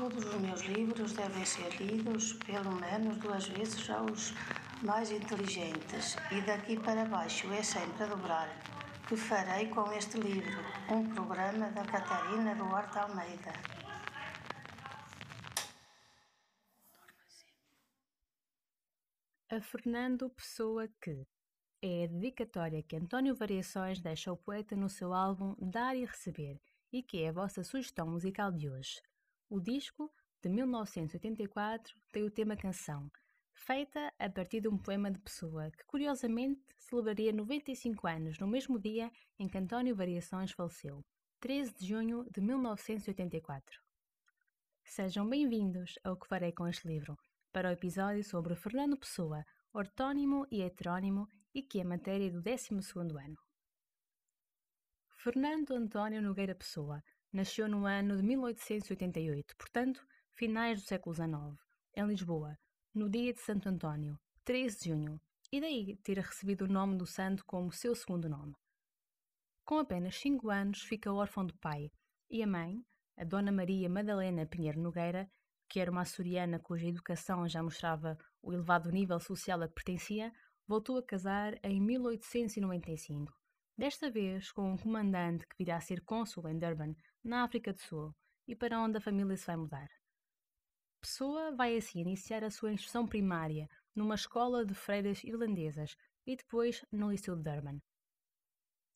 Todos os meus livros devem ser lidos pelo menos duas vezes aos mais inteligentes, e daqui para baixo é sempre a dobrar. Que farei com este livro? Um programa da Catarina Duarte Almeida. A Fernando Pessoa que é a dedicatória que António Variações deixa ao poeta no seu álbum Dar e Receber e que é a vossa sugestão musical de hoje. O disco, de 1984, tem o tema Canção, feita a partir de um poema de Pessoa, que curiosamente celebraria 95 anos no mesmo dia em que António Variações faleceu, 13 de junho de 1984. Sejam bem-vindos ao que farei com este livro, para o episódio sobre Fernando Pessoa, ortónimo e heterónimo e que é matéria do 12 ano. Fernando António Nogueira Pessoa nasceu no ano de 1888, portanto, finais do século XIX, em Lisboa, no dia de Santo António, 13 de junho, e daí ter recebido o nome do santo como seu segundo nome. Com apenas cinco anos, fica órfão de pai, e a mãe, a Dona Maria Madalena Pinheiro Nogueira, que era uma açoriana cuja educação já mostrava o elevado nível social a que pertencia, voltou a casar em 1895, desta vez com um comandante que virá a ser cônsul em Durban, na África do Sul, e para onde a família se vai mudar. Pessoa vai assim iniciar a sua instrução primária numa escola de freiras irlandesas e depois no Liceu de Durban.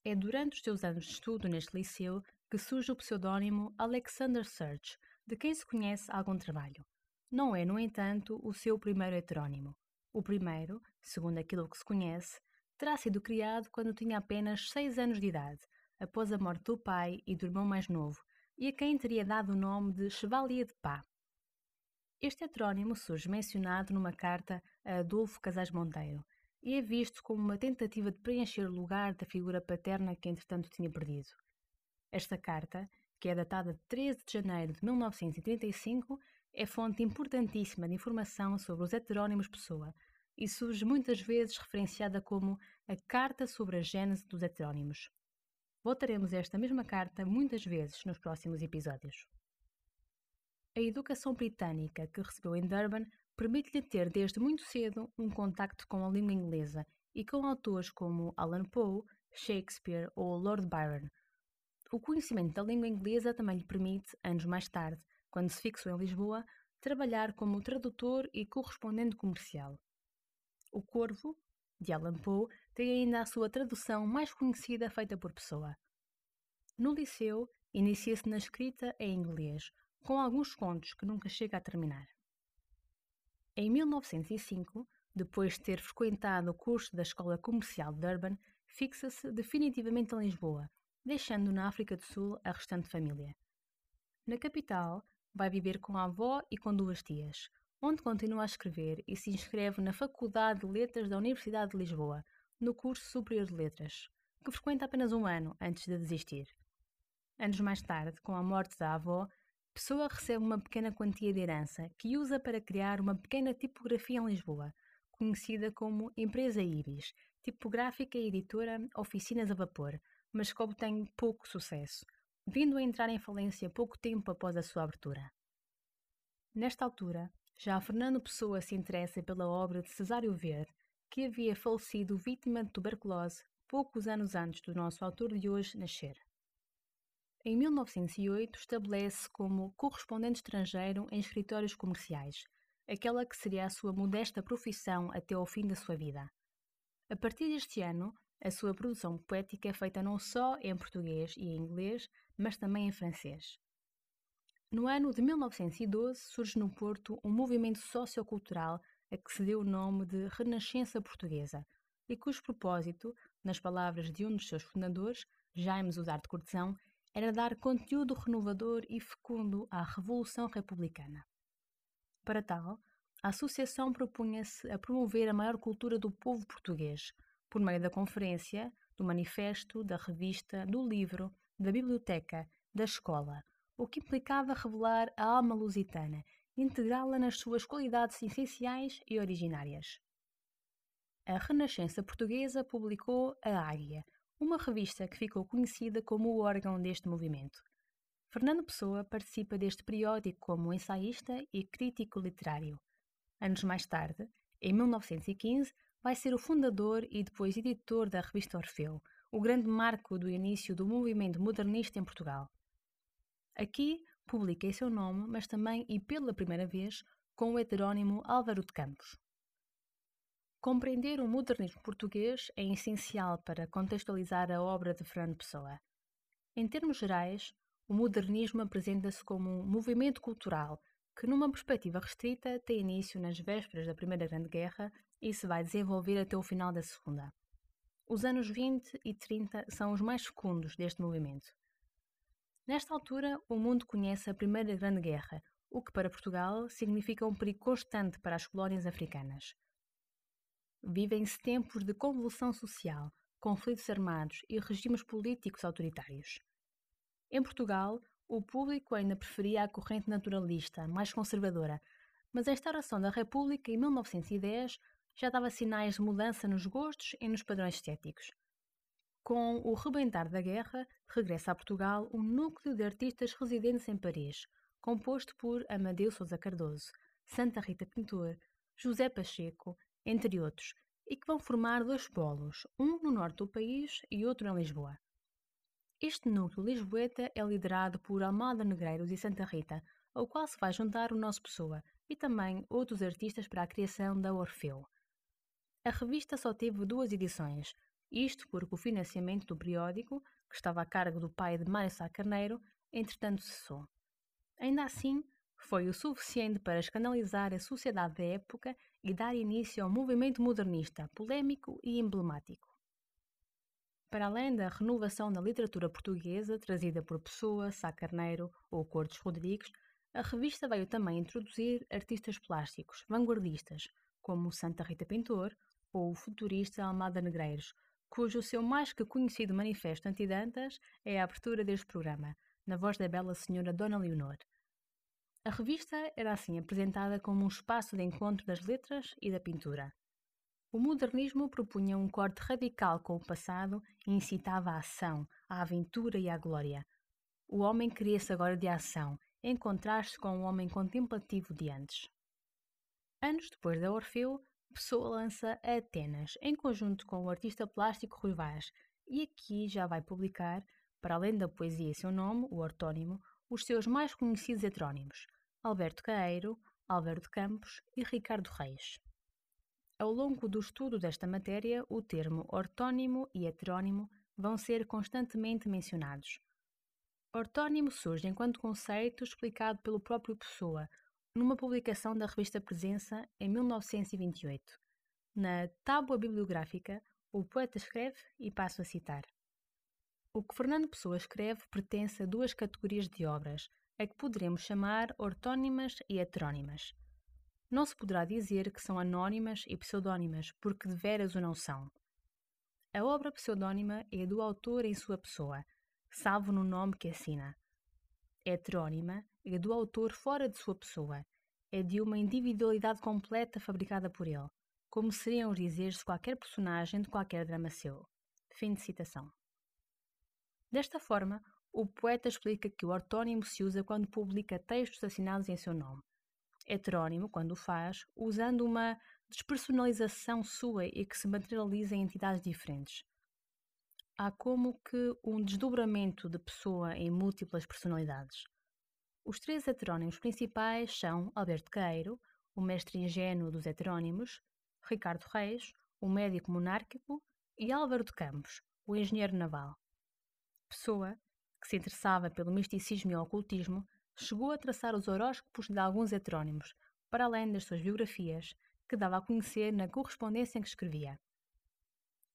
É durante os seus anos de estudo neste liceu que surge o pseudônimo Alexander Search, de quem se conhece algum trabalho. Não é, no entanto, o seu primeiro heterónimo. O primeiro, segundo aquilo que se conhece, terá sido criado quando tinha apenas seis anos de idade, após a morte do pai e do irmão mais novo, e a quem teria dado o nome de Chevalier de Pá. Este heterónimo surge mencionado numa carta a Adolfo Casais Monteiro e é visto como uma tentativa de preencher o lugar da figura paterna que entretanto tinha perdido. Esta carta, que é datada de 13 de janeiro de 1935, é fonte importantíssima de informação sobre os heterónimos Pessoa e surge muitas vezes referenciada como a Carta sobre a Gênese dos Heterónimos. Voltaremos a esta mesma carta muitas vezes nos próximos episódios. A educação britânica que recebeu em Durban permite-lhe ter desde muito cedo um contacto com a língua inglesa e com autores como Alan Poe, Shakespeare ou Lord Byron. O conhecimento da língua inglesa também lhe permite, anos mais tarde, quando se fixou em Lisboa, trabalhar como tradutor e correspondente comercial. O Corvo, de Alan Poe, tem ainda a sua tradução mais conhecida feita por Pessoa. No liceu, inicia-se na escrita em inglês, com alguns contos que nunca chega a terminar. Em 1905, depois de ter frequentado o curso da Escola Comercial de Durban, fixa-se definitivamente em Lisboa, deixando na África do Sul a restante família. Na capital, vai viver com a avó e com duas tias, onde continua a escrever e se inscreve na Faculdade de Letras da Universidade de Lisboa, no curso Superior de Letras, que frequenta apenas um ano antes de desistir. Anos mais tarde, com a morte da avó, Pessoa recebe uma pequena quantia de herança que usa para criar uma pequena tipografia em Lisboa, conhecida como Empresa Ibis, tipográfica e editora Oficinas a Vapor, mas que obtém pouco sucesso, vindo a entrar em falência pouco tempo após a sua abertura. Nesta altura, já Fernando Pessoa se interessa pela obra de Cesário Verde, que havia falecido vítima de tuberculose poucos anos antes do nosso autor de hoje nascer. Em 1908, estabelece como correspondente estrangeiro em escritórios comerciais, aquela que seria a sua modesta profissão até ao fim da sua vida. A partir deste ano, a sua produção poética é feita não só em português e em inglês, mas também em francês. No ano de 1912 surge no Porto um movimento sociocultural a que se deu o nome de Renascença Portuguesa e cujo propósito, nas palavras de um dos seus fundadores, Jaime Usar de Cortesão, era dar conteúdo renovador e fecundo à Revolução Republicana. Para tal, a associação propunha-se a promover a maior cultura do povo português, por meio da conferência, do manifesto, da revista, do livro, da biblioteca, da escola, o que implicava revelar a alma lusitana, integrá-la nas suas qualidades essenciais e originárias. A Renascença Portuguesa publicou A Águia, uma revista que ficou conhecida como o órgão deste movimento. Fernando Pessoa participa deste periódico como ensaísta e crítico literário. Anos mais tarde, em 1915, vai ser o fundador e depois editor da revista Orfeu, o grande marco do início do movimento modernista em Portugal. Aqui publica em seu nome, mas também e pela primeira vez, com o heterónimo Álvaro de Campos. Compreender o modernismo português é essencial para contextualizar a obra de Fernando Pessoa. Em termos gerais, o modernismo apresenta-se como um movimento cultural que, numa perspectiva restrita, tem início nas vésperas da Primeira Grande Guerra e se vai desenvolver até o final da Segunda. Os anos 20 e 30 são os mais fecundos deste movimento. Nesta altura, o mundo conhece a Primeira Grande Guerra, o que para Portugal significa um perigo constante para as colónias africanas. Vivem-se tempos de convulsão social, conflitos armados e regimes políticos autoritários. Em Portugal, o público ainda preferia a corrente naturalista, mais conservadora, mas a instauração da República em 1910 já dava sinais de mudança nos gostos e nos padrões estéticos. Com o rebentar da guerra, regressa a Portugal um núcleo de artistas residentes em Paris, composto por Amadeu Sousa Cardoso, Santa Rita Pintor, José Pacheco, entre outros, e que vão formar dois polos, um no norte do país e outro em Lisboa. Este núcleo lisboeta é liderado por Almada Negreiros e Santa Rita, ao qual se vai juntar o nosso Pessoa e também outros artistas para a criação da Orfeu. A revista só teve duas edições, isto porque o financiamento do periódico, que estava a cargo do pai de Mário Sá Carneiro, entretanto cessou. Ainda assim, foi o suficiente para escandalizar a sociedade da época e dar início ao movimento modernista, polémico e emblemático. Para além da renovação da literatura portuguesa trazida por Pessoa, Sá Carneiro ou Cortes Rodrigues, a revista veio também introduzir artistas plásticos vanguardistas, como Santa Rita Pintor ou o futurista Almada Negreiros, cujo seu mais que conhecido manifesto antidantas é a abertura deste programa, na voz da bela senhora Dona Leonor. A revista era assim apresentada como um espaço de encontro das letras e da pintura. O modernismo propunha um corte radical com o passado e incitava a ação, a aventura e a glória. O homem queria-se agora de ação, em contraste com o homem contemplativo de antes. Anos depois da Orfeu, Pessoa lança Atenas, em conjunto com o artista plástico Rui Vaz, e aqui já vai publicar, para além da poesia e seu nome, o ortónimo, os seus mais conhecidos heterónimos, Alberto Caeiro, de Campos e Ricardo Reis. Ao longo do estudo desta matéria, o termo ortónimo e heterónimo vão ser constantemente mencionados. Ortónimo surge enquanto conceito explicado pelo próprio Pessoa, numa publicação da revista Presença em 1928. Na Tábua Bibliográfica, o poeta escreve, e passo a citar: O que Fernando Pessoa escreve pertence a duas categorias de obras, a que poderemos chamar ortónimas e heterónimas. Não se poderá dizer que são anónimas e pseudónimas, porque de veras o não são. A obra pseudónima é do autor em sua pessoa, salvo no nome que assina. Heterónima é do autor fora de sua pessoa, é de uma individualidade completa fabricada por ele, como seriam os dizeres de qualquer personagem de qualquer drama seu. Fim de citação. Desta forma, o poeta explica que o ortónimo se usa quando publica textos assinados em seu nome, heterónimo quando o faz, usando uma despersonalização sua e que se materializa em entidades diferentes. Há como que um desdobramento de pessoa em múltiplas personalidades. Os três heterónimos principais são Alberto Queiro, o mestre ingênuo dos heterónimos, Ricardo Reis, o médico monárquico, e Álvaro de Campos, o engenheiro naval. Pessoa, que se interessava pelo misticismo e ocultismo, chegou a traçar os horóscopos de alguns heterónimos, para além das suas biografias, que dava a conhecer na correspondência em que escrevia.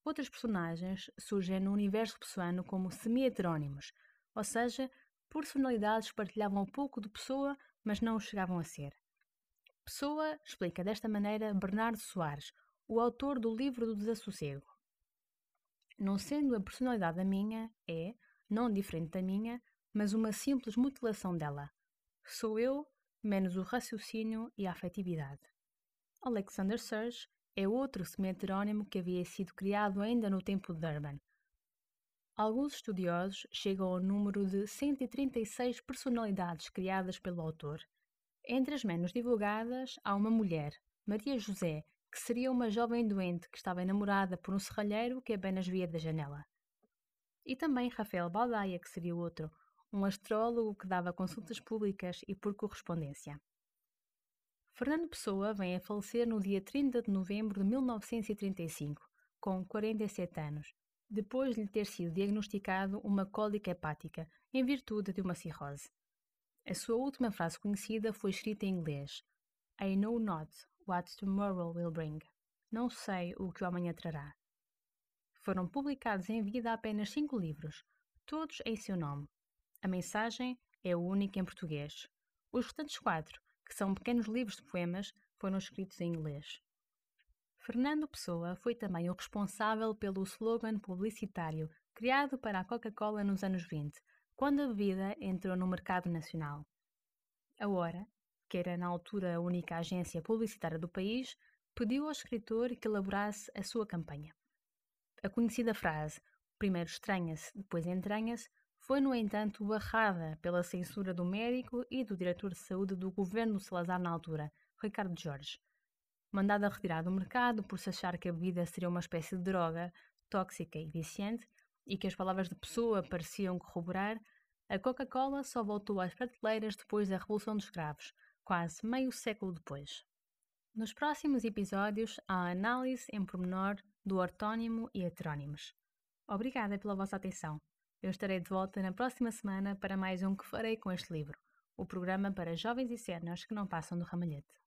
Outros personagens surgem no universo pessoano como semi-heterónimos, ou seja, personalidades partilhavam pouco de Pessoa, mas não o chegavam a ser. Pessoa explica desta maneira Bernardo Soares, o autor do livro do Desassossego. Não sendo a personalidade a minha, é, não diferente da minha, mas uma simples mutilação dela. Sou eu, menos o raciocínio e a afetividade. Alexander Surge é outro semi-heterónimo que havia sido criado ainda no tempo de Durban. Alguns estudiosos chegam ao número de 136 personalidades criadas pelo autor. Entre as menos divulgadas, há uma mulher, Maria José, que seria uma jovem doente que estava enamorada por um serralheiro que apenas via da janela. E também Rafael Baldaia, que seria outro, um astrólogo que dava consultas públicas e por correspondência. Fernando Pessoa vem a falecer no dia 30 de novembro de 1935, com 47 anos, depois de lhe ter sido diagnosticado uma cólica hepática, em virtude de uma cirrose. A sua última frase conhecida foi escrita em inglês: I know not what tomorrow will bring. Não sei o que o amanhã trará. Foram publicados em vida apenas cinco livros, todos em seu nome. A mensagem é o único em português. Os restantes quatro, que são pequenos livros de poemas, foram escritos em inglês. Fernando Pessoa foi também o responsável pelo slogan publicitário criado para a Coca-Cola nos anos 20, quando a bebida entrou no mercado nacional. A Hora, que era na altura a única agência publicitária do país, pediu ao escritor que elaborasse a sua campanha. A conhecida frase primeiro estranha-se, depois entranha-se, foi, no entanto, barrada pela censura do médico e do diretor de saúde do governo Salazar na altura, Ricardo Jorge mandada a retirar do mercado por se achar que a bebida seria uma espécie de droga tóxica e viciante e que as palavras de pessoa pareciam corroborar, a Coca-Cola só voltou às prateleiras depois da Revolução dos Escravos, quase meio século depois. Nos próximos episódios, há análise em pormenor do ortónimo e heterónimos. Obrigada pela vossa atenção. Eu estarei de volta na próxima semana para mais um que farei com este livro, o programa para jovens e cenas que não passam do ramalhete.